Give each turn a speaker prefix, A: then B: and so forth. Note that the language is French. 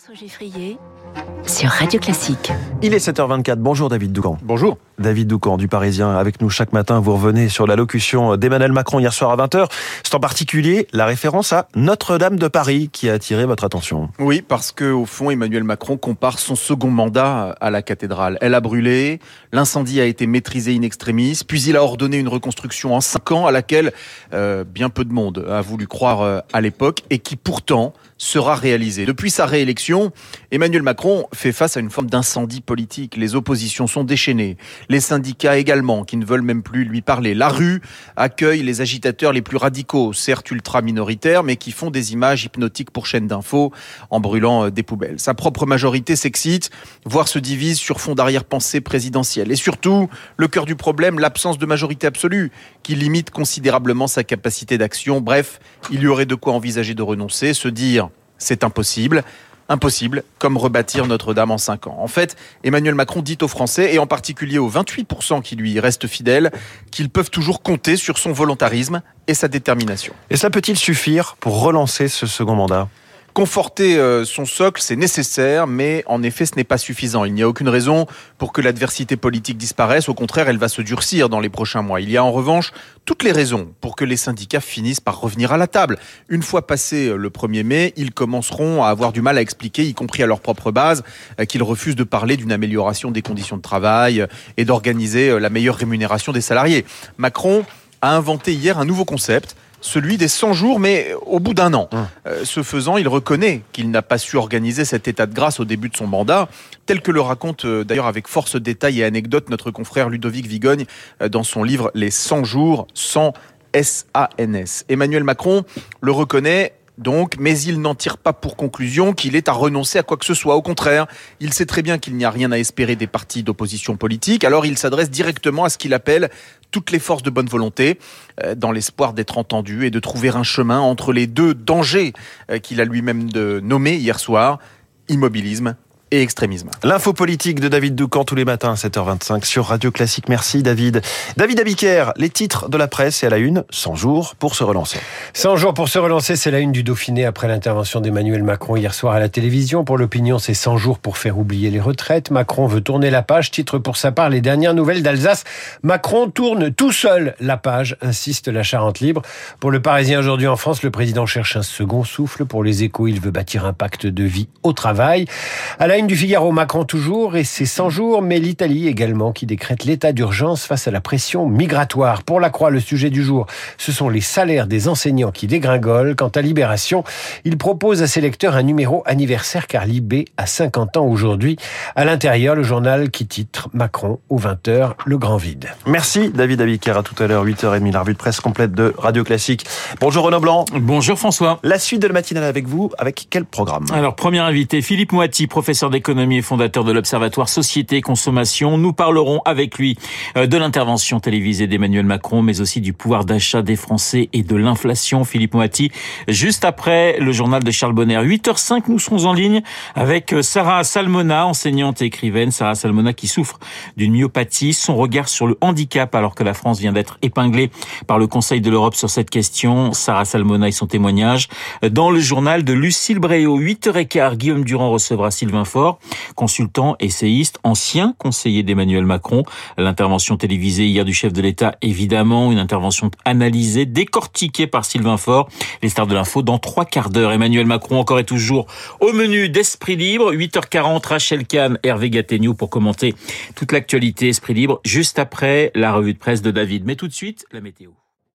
A: François Geffrier sur Radio Classique.
B: Il est 7h24. Bonjour David Doucan.
C: Bonjour.
B: David Doucan du Parisien avec nous chaque matin. Vous revenez sur la locution d'Emmanuel Macron hier soir à 20h. C'est en particulier la référence à Notre-Dame de Paris qui a attiré votre attention.
C: Oui, parce que au fond, Emmanuel Macron compare son second mandat à la cathédrale. Elle a brûlé, l'incendie a été maîtrisé in extremis, puis il a ordonné une reconstruction en cinq ans à laquelle euh, bien peu de monde a voulu croire euh, à l'époque et qui pourtant sera réalisée. Depuis sa réélection, Emmanuel Macron fait face à une forme d'incendie politique. Les oppositions sont déchaînées. Les syndicats également, qui ne veulent même plus lui parler. La rue accueille les agitateurs les plus radicaux, certes ultra minoritaires, mais qui font des images hypnotiques pour chaînes d'infos en brûlant euh, des poubelles. Sa propre majorité s'excite, voire se divise sur fond d'arrière-pensée présidentielle. Et surtout, le cœur du problème, l'absence de majorité absolue, qui limite considérablement sa capacité d'action. Bref, il y aurait de quoi envisager de renoncer, se dire c'est impossible. Impossible, comme rebâtir Notre-Dame en 5 ans. En fait, Emmanuel Macron dit aux Français, et en particulier aux 28% qui lui restent fidèles, qu'ils peuvent toujours compter sur son volontarisme et sa détermination.
B: Et ça peut-il suffire pour relancer ce second mandat?
C: Conforter euh, son socle, c'est nécessaire, mais en effet, ce n'est pas suffisant. Il n'y a aucune raison pour que l'adversité politique disparaisse. Au contraire, elle va se durcir dans les prochains mois. Il y a en revanche toutes les raisons pour que les syndicats finissent par revenir à la table. Une fois passé euh, le 1er mai, ils commenceront à avoir du mal à expliquer, y compris à leur propre base, euh, qu'ils refusent de parler d'une amélioration des conditions de travail et d'organiser la meilleure rémunération des salariés. Macron a inventé hier un nouveau concept celui des 100 jours, mais au bout d'un an. Hum. Euh, ce faisant, il reconnaît qu'il n'a pas su organiser cet état de grâce au début de son mandat, tel que le raconte euh, d'ailleurs avec force détails et anecdotes notre confrère Ludovic Vigogne euh, dans son livre Les 100 jours sans SANS. Emmanuel Macron le reconnaît donc, mais il n'en tire pas pour conclusion qu'il est à renoncer à quoi que ce soit. Au contraire, il sait très bien qu'il n'y a rien à espérer des partis d'opposition politique, alors il s'adresse directement à ce qu'il appelle toutes les forces de bonne volonté, euh, dans l'espoir d'être entendu et de trouver un chemin entre les deux dangers euh, qu'il a lui-même nommés hier soir, immobilisme et extrémisme.
B: L'info politique de David Doucan tous les matins à 7h25 sur Radio Classique. Merci David. David Abiker, les titres de la presse et à la une, 100 jours pour se relancer.
D: 100 jours pour se relancer, c'est la une du Dauphiné après l'intervention d'Emmanuel Macron hier soir à la télévision. Pour l'opinion, c'est 100 jours pour faire oublier les retraites. Macron veut tourner la page. Titre pour sa part les dernières nouvelles d'Alsace. Macron tourne tout seul la page, insiste la Charente libre. Pour le Parisien aujourd'hui en France, le président cherche un second souffle. Pour les échos, il veut bâtir un pacte de vie au travail. À la du Figaro, Macron toujours et ses 100 jours, mais l'Italie également qui décrète l'état d'urgence face à la pression migratoire. Pour la Croix, le sujet du jour, ce sont les salaires des enseignants qui dégringolent. Quant à Libération, il propose à ses lecteurs un numéro anniversaire car Libé a 50 ans aujourd'hui. À l'intérieur, le journal qui titre Macron aux 20h, le grand vide.
B: Merci David Abiker, à tout à l'heure, 8h30, la revue de presse complète de Radio Classique. Bonjour Renaud Blanc.
E: Bonjour François.
B: La suite de la matinale avec vous, avec quel programme?
E: Alors, premier invité, Philippe Moiti, professeur d'économie et fondateur de l'Observatoire Société et Consommation. Nous parlerons avec lui euh, de l'intervention télévisée d'Emmanuel Macron, mais aussi du pouvoir d'achat des Français et de l'inflation. Philippe Moati, juste après le journal de Charles Bonner. 8h05, nous serons en ligne avec euh, Sarah Salmona, enseignante et écrivaine. Sarah Salmona qui souffre d'une myopathie. Son regard sur le handicap alors que la France vient d'être épinglée par le Conseil de l'Europe sur cette question. Sarah Salmona et son témoignage dans le journal de Lucille Bréau. 8h15, Guillaume Durand recevra Sylvain Faure consultant, essayiste, ancien conseiller d'Emmanuel Macron. L'intervention télévisée hier du chef de l'État, évidemment, une intervention analysée, décortiquée par Sylvain Faure. Les stars de l'info dans trois quarts d'heure. Emmanuel Macron encore et toujours au menu d'Esprit Libre. 8h40, Rachel Kahn, Hervé Gattegnou pour commenter toute l'actualité Esprit Libre, juste après la revue de presse de David. Mais tout de suite, la météo.